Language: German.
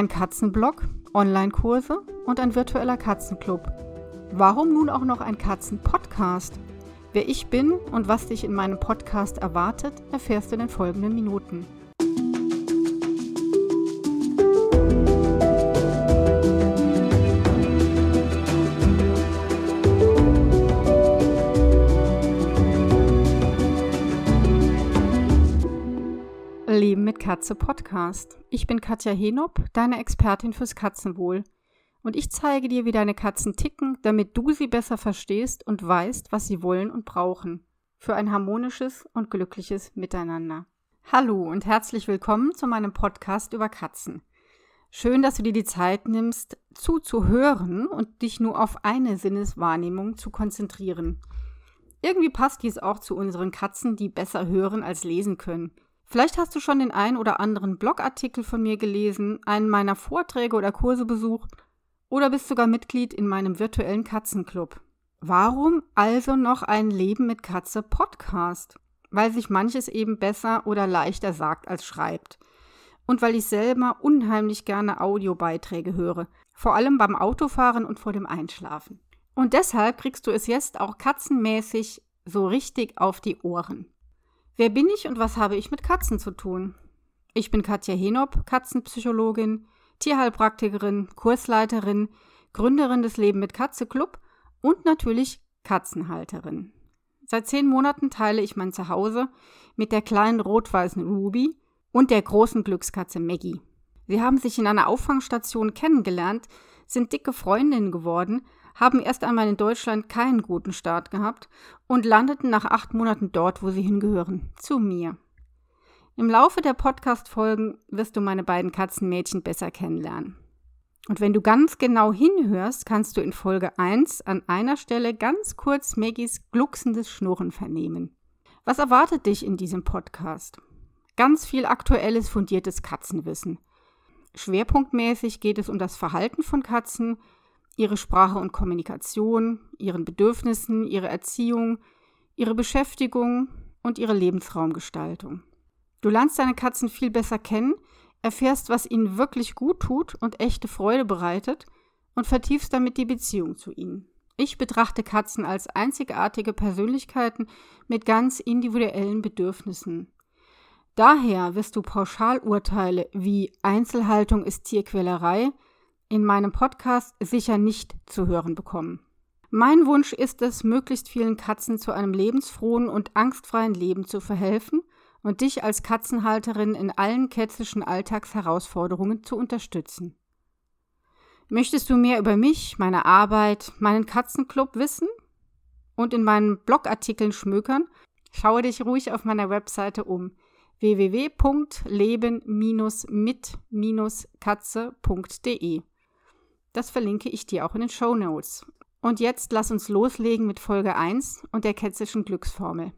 Ein Katzenblog, Online-Kurse und ein virtueller Katzenclub. Warum nun auch noch ein Katzenpodcast? Wer ich bin und was dich in meinem Podcast erwartet, erfährst du in den folgenden Minuten. Katze Podcast. Ich bin Katja Henop, deine Expertin fürs Katzenwohl. Und ich zeige dir, wie deine Katzen ticken, damit du sie besser verstehst und weißt, was sie wollen und brauchen. Für ein harmonisches und glückliches Miteinander. Hallo und herzlich willkommen zu meinem Podcast über Katzen. Schön, dass du dir die Zeit nimmst, zuzuhören und dich nur auf eine Sinneswahrnehmung zu konzentrieren. Irgendwie passt dies auch zu unseren Katzen, die besser hören als lesen können. Vielleicht hast du schon den ein oder anderen Blogartikel von mir gelesen, einen meiner Vorträge oder Kurse besucht oder bist sogar Mitglied in meinem virtuellen Katzenclub. Warum also noch ein Leben mit Katze Podcast? Weil sich manches eben besser oder leichter sagt als schreibt. Und weil ich selber unheimlich gerne Audiobeiträge höre, vor allem beim Autofahren und vor dem Einschlafen. Und deshalb kriegst du es jetzt auch katzenmäßig so richtig auf die Ohren. Wer bin ich und was habe ich mit Katzen zu tun? Ich bin Katja Henop, Katzenpsychologin, Tierheilpraktikerin, Kursleiterin, Gründerin des Leben mit Katze Club und natürlich Katzenhalterin. Seit zehn Monaten teile ich mein Zuhause mit der kleinen rot-weißen Ruby und der großen Glückskatze Maggie. Sie haben sich in einer Auffangstation kennengelernt, sind dicke Freundinnen geworden haben erst einmal in Deutschland keinen guten Start gehabt und landeten nach acht Monaten dort, wo sie hingehören, zu mir. Im Laufe der Podcast-Folgen wirst du meine beiden Katzenmädchen besser kennenlernen. Und wenn du ganz genau hinhörst, kannst du in Folge 1 an einer Stelle ganz kurz Maggies glucksendes Schnurren vernehmen. Was erwartet dich in diesem Podcast? Ganz viel aktuelles, fundiertes Katzenwissen. Schwerpunktmäßig geht es um das Verhalten von Katzen, ihre Sprache und Kommunikation, ihren Bedürfnissen, ihre Erziehung, ihre Beschäftigung und ihre Lebensraumgestaltung. Du lernst deine Katzen viel besser kennen, erfährst, was ihnen wirklich gut tut und echte Freude bereitet und vertiefst damit die Beziehung zu ihnen. Ich betrachte Katzen als einzigartige Persönlichkeiten mit ganz individuellen Bedürfnissen. Daher wirst du Pauschalurteile wie Einzelhaltung ist Tierquälerei in meinem Podcast sicher nicht zu hören bekommen. Mein Wunsch ist es, möglichst vielen Katzen zu einem lebensfrohen und angstfreien Leben zu verhelfen und dich als Katzenhalterin in allen kätzischen Alltagsherausforderungen zu unterstützen. Möchtest du mehr über mich, meine Arbeit, meinen Katzenclub wissen und in meinen Blogartikeln schmökern? Schaue dich ruhig auf meiner Webseite um www.leben-mit-katze.de. Das verlinke ich dir auch in den Show Notes. Und jetzt lass uns loslegen mit Folge 1 und der kätzischen Glücksformel.